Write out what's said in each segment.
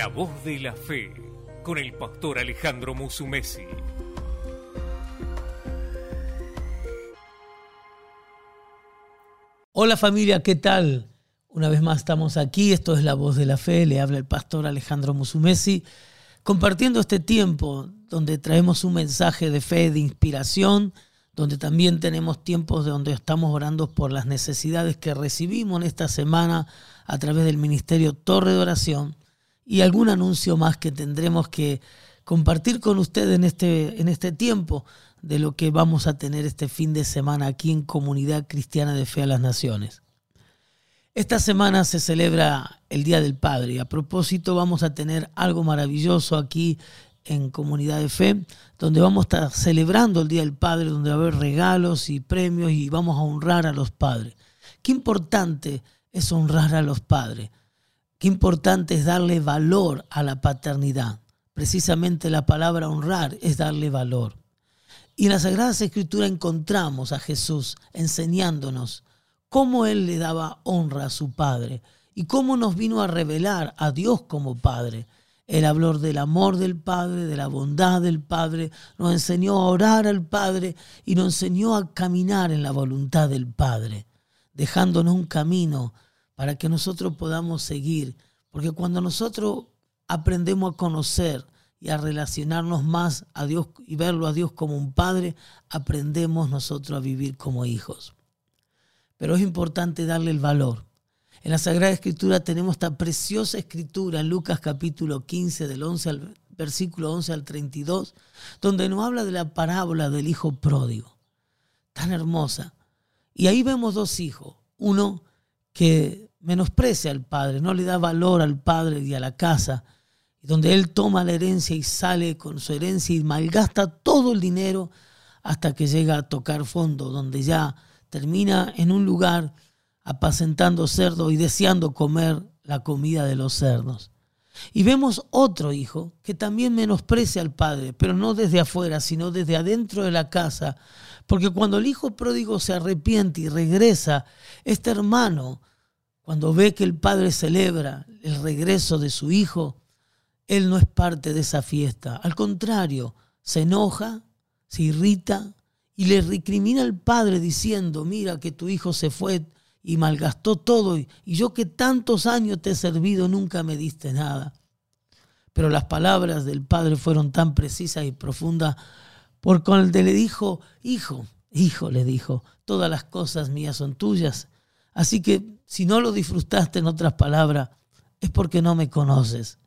La voz de la fe con el pastor Alejandro Musumesi. Hola familia, ¿qué tal? Una vez más estamos aquí, esto es La voz de la fe, le habla el pastor Alejandro Musumesi, compartiendo este tiempo donde traemos un mensaje de fe, de inspiración, donde también tenemos tiempos donde estamos orando por las necesidades que recibimos en esta semana a través del Ministerio Torre de Oración y algún anuncio más que tendremos que compartir con ustedes en este, en este tiempo de lo que vamos a tener este fin de semana aquí en Comunidad Cristiana de Fe a las Naciones. Esta semana se celebra el Día del Padre y a propósito vamos a tener algo maravilloso aquí en Comunidad de Fe, donde vamos a estar celebrando el Día del Padre, donde va a haber regalos y premios y vamos a honrar a los padres. Qué importante es honrar a los padres. Qué importante es darle valor a la paternidad. Precisamente la palabra honrar es darle valor. Y en la Sagrada Escritura encontramos a Jesús enseñándonos cómo Él le daba honra a su Padre y cómo nos vino a revelar a Dios como Padre. Él habló del amor del Padre, de la bondad del Padre, nos enseñó a orar al Padre y nos enseñó a caminar en la voluntad del Padre, dejándonos un camino para que nosotros podamos seguir. Porque cuando nosotros aprendemos a conocer y a relacionarnos más a Dios y verlo a Dios como un Padre, aprendemos nosotros a vivir como hijos. Pero es importante darle el valor. En la Sagrada Escritura tenemos esta preciosa escritura en Lucas capítulo 15 del 11 al versículo 11 al 32, donde nos habla de la parábola del hijo pródigo. Tan hermosa. Y ahí vemos dos hijos. Uno que menosprecia al padre, no le da valor al padre y a la casa, donde él toma la herencia y sale con su herencia y malgasta todo el dinero hasta que llega a tocar fondo, donde ya termina en un lugar apacentando cerdos y deseando comer la comida de los cerdos. Y vemos otro hijo que también menosprecia al padre, pero no desde afuera, sino desde adentro de la casa, porque cuando el hijo pródigo se arrepiente y regresa, este hermano, cuando ve que el padre celebra el regreso de su hijo, él no es parte de esa fiesta. Al contrario, se enoja, se irrita y le recrimina al padre diciendo, mira que tu hijo se fue y malgastó todo y yo que tantos años te he servido nunca me diste nada. Pero las palabras del padre fueron tan precisas y profundas por cuando le dijo, hijo, hijo, le dijo, todas las cosas mías son tuyas. Así que si no lo disfrutaste en otras palabras, es porque no me conoces.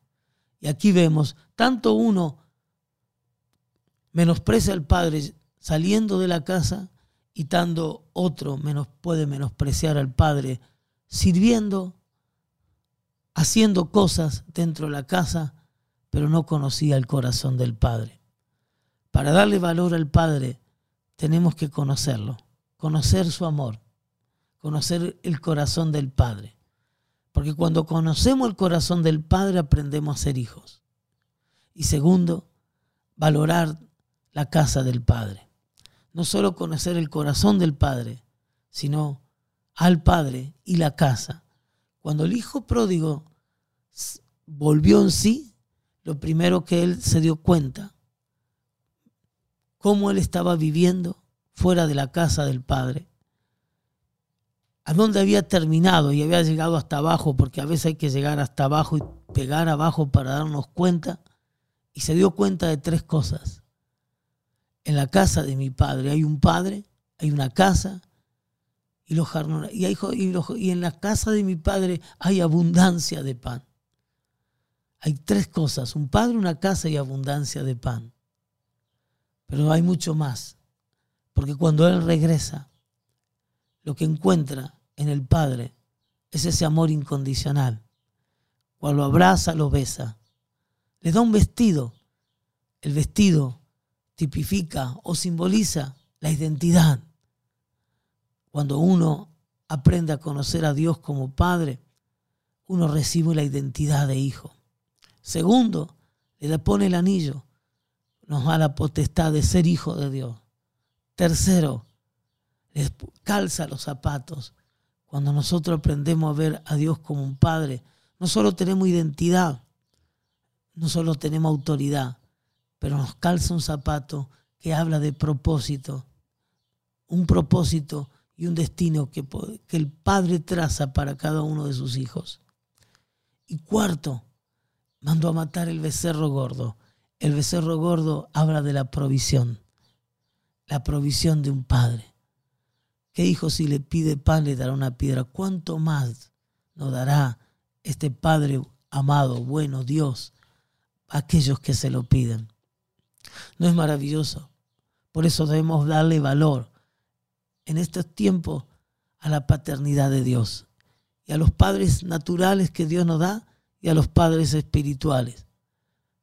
Y aquí vemos, tanto uno menosprecia al Padre saliendo de la casa y tanto otro menos, puede menospreciar al Padre sirviendo, haciendo cosas dentro de la casa, pero no conocía el corazón del Padre. Para darle valor al Padre tenemos que conocerlo, conocer su amor, conocer el corazón del Padre. Porque cuando conocemos el corazón del Padre aprendemos a ser hijos. Y segundo, valorar la casa del Padre. No solo conocer el corazón del Padre, sino al Padre y la casa. Cuando el hijo pródigo volvió en sí, lo primero que él se dio cuenta cómo él estaba viviendo fuera de la casa del Padre, a dónde había terminado y había llegado hasta abajo, porque a veces hay que llegar hasta abajo y pegar abajo para darnos cuenta, y se dio cuenta de tres cosas. En la casa de mi padre hay un padre, hay una casa, y, los y, y en la casa de mi padre hay abundancia de pan. Hay tres cosas, un padre, una casa y abundancia de pan. Pero hay mucho más, porque cuando Él regresa, lo que encuentra en el Padre es ese amor incondicional. Cuando lo abraza, lo besa. Le da un vestido. El vestido tipifica o simboliza la identidad. Cuando uno aprende a conocer a Dios como Padre, uno recibe la identidad de hijo. Segundo, le pone el anillo nos da la potestad de ser hijo de Dios. Tercero, les calza los zapatos. Cuando nosotros aprendemos a ver a Dios como un Padre, no solo tenemos identidad, no solo tenemos autoridad, pero nos calza un zapato que habla de propósito, un propósito y un destino que, que el Padre traza para cada uno de sus hijos. Y cuarto, mandó a matar el becerro gordo. El becerro gordo habla de la provisión, la provisión de un padre. ¿Qué hijo si le pide pan le dará una piedra? ¿Cuánto más nos dará este Padre amado, bueno, Dios, a aquellos que se lo piden? ¿No es maravilloso? Por eso debemos darle valor en estos tiempos a la paternidad de Dios y a los padres naturales que Dios nos da y a los padres espirituales.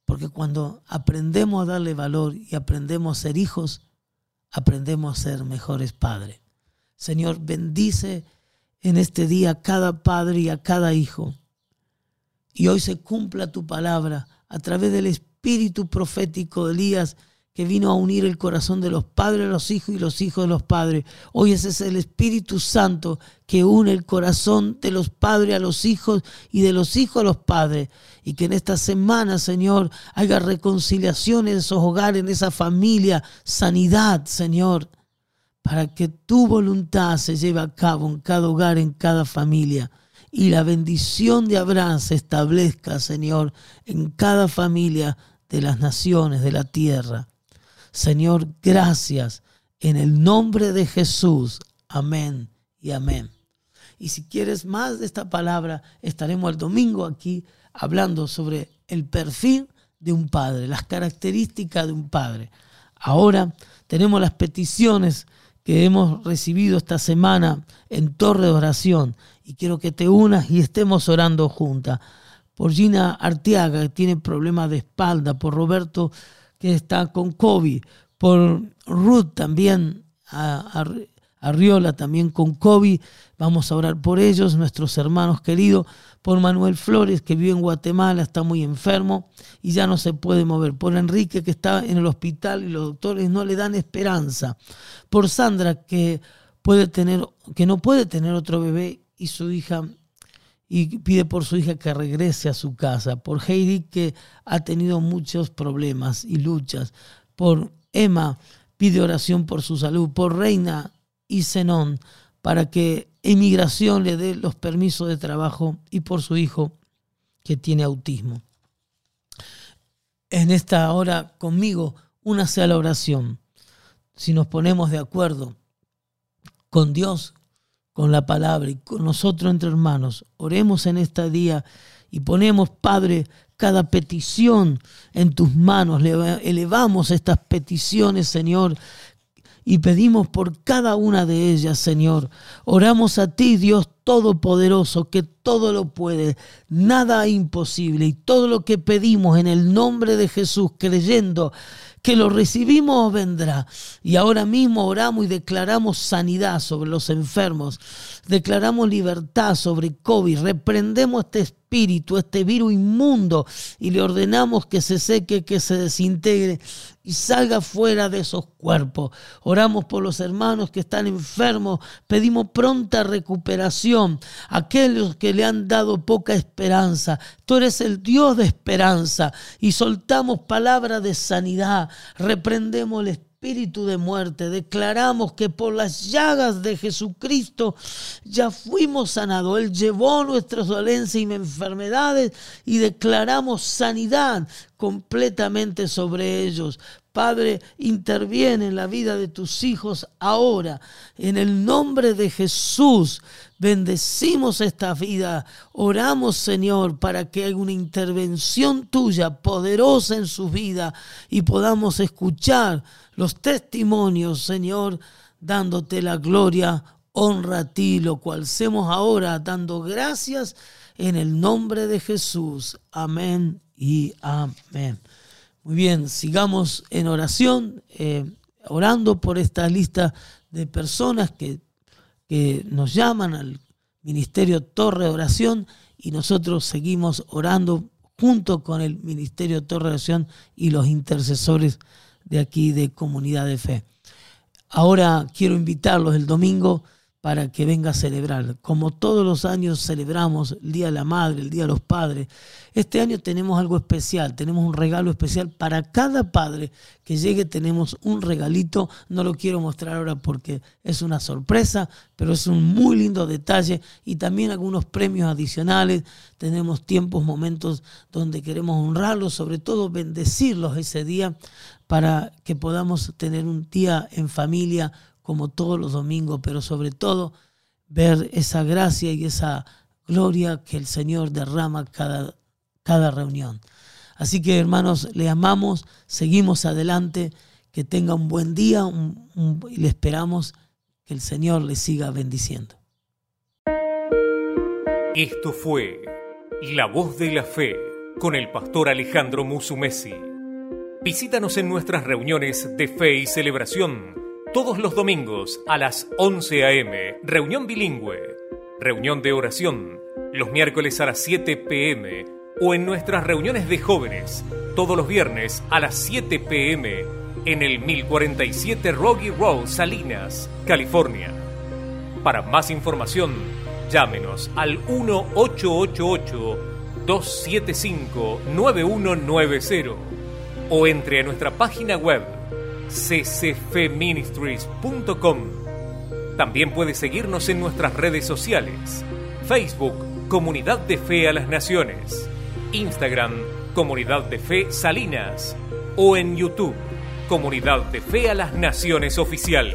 Porque cuando aprendemos a darle valor y aprendemos a ser hijos, aprendemos a ser mejores padres. Señor, bendice en este día a cada padre y a cada hijo. Y hoy se cumpla tu palabra a través del espíritu profético de Elías que vino a unir el corazón de los padres a los hijos y los hijos de los padres. Hoy ese es el Espíritu Santo que une el corazón de los padres a los hijos y de los hijos a los padres. Y que en esta semana, Señor, haya reconciliación en esos hogares, en esa familia, sanidad, Señor, para que tu voluntad se lleve a cabo en cada hogar, en cada familia. Y la bendición de Abraham se establezca, Señor, en cada familia de las naciones de la tierra. Señor, gracias en el nombre de Jesús. Amén y amén. Y si quieres más de esta palabra, estaremos el domingo aquí hablando sobre el perfil de un padre, las características de un padre. Ahora tenemos las peticiones que hemos recibido esta semana en Torre de Oración. Y quiero que te unas y estemos orando juntas. Por Gina Arteaga, que tiene problemas de espalda, por Roberto que está con COVID, por Ruth también, a, Riola también con COVID. Vamos a orar por ellos, nuestros hermanos queridos, por Manuel Flores, que vive en Guatemala, está muy enfermo y ya no se puede mover. Por Enrique, que está en el hospital y los doctores no le dan esperanza. Por Sandra, que puede tener, que no puede tener otro bebé y su hija y pide por su hija que regrese a su casa, por Heidi que ha tenido muchos problemas y luchas, por Emma pide oración por su salud, por Reina y Zenón para que emigración le dé los permisos de trabajo y por su hijo que tiene autismo. En esta hora conmigo, una sea la oración. Si nos ponemos de acuerdo con Dios, con la palabra y con nosotros entre hermanos. Oremos en este día y ponemos, Padre, cada petición en tus manos. Elevamos estas peticiones, Señor, y pedimos por cada una de ellas, Señor. Oramos a ti, Dios Todopoderoso, que todo lo puede, nada imposible, y todo lo que pedimos en el nombre de Jesús, creyendo que lo recibimos vendrá. Y ahora mismo oramos y declaramos sanidad sobre los enfermos, declaramos libertad sobre COVID, reprendemos este espíritu, este virus inmundo y le ordenamos que se seque, que se desintegre y salga fuera de esos cuerpos. Oramos por los hermanos que están enfermos, pedimos pronta recuperación. Aquellos que le han dado poca esperanza, tú eres el Dios de esperanza y soltamos palabras de sanidad, reprendemos el espíritu espíritu de muerte. Declaramos que por las llagas de Jesucristo ya fuimos sanados. Él llevó nuestras dolencias y enfermedades y declaramos sanidad completamente sobre ellos. Padre, interviene en la vida de tus hijos ahora. En el nombre de Jesús, bendecimos esta vida. Oramos, Señor, para que haya una intervención tuya poderosa en su vida y podamos escuchar los testimonios, Señor, dándote la gloria, honra a ti, lo cual hacemos ahora, dando gracias en el nombre de Jesús. Amén y amén. Muy bien, sigamos en oración, eh, orando por esta lista de personas que, que nos llaman al Ministerio Torre de Oración y nosotros seguimos orando junto con el Ministerio Torre de Oración y los intercesores de aquí de Comunidad de Fe. Ahora quiero invitarlos el domingo, para que venga a celebrar. Como todos los años celebramos el Día de la Madre, el Día de los Padres, este año tenemos algo especial, tenemos un regalo especial para cada padre. Que llegue, tenemos un regalito, no lo quiero mostrar ahora porque es una sorpresa, pero es un muy lindo detalle. Y también algunos premios adicionales, tenemos tiempos, momentos donde queremos honrarlos, sobre todo bendecirlos ese día para que podamos tener un día en familia como todos los domingos, pero sobre todo ver esa gracia y esa gloria que el Señor derrama cada, cada reunión. Así que hermanos, le amamos, seguimos adelante, que tenga un buen día y le esperamos que el Señor le siga bendiciendo. Esto fue La Voz de la Fe con el pastor Alejandro Musumesi. Visítanos en nuestras reuniones de fe y celebración todos los domingos a las 11 a.m., reunión bilingüe, reunión de oración, los miércoles a las 7 p.m. o en nuestras reuniones de jóvenes, todos los viernes a las 7 p.m. en el 1047 Rocky Road, Salinas, California. Para más información, llámenos al 1-888-275-9190 o entre a nuestra página web ccfministries.com. También puedes seguirnos en nuestras redes sociales. Facebook, Comunidad de Fe a las Naciones. Instagram, Comunidad de Fe Salinas. O en YouTube, Comunidad de Fe a las Naciones Oficial.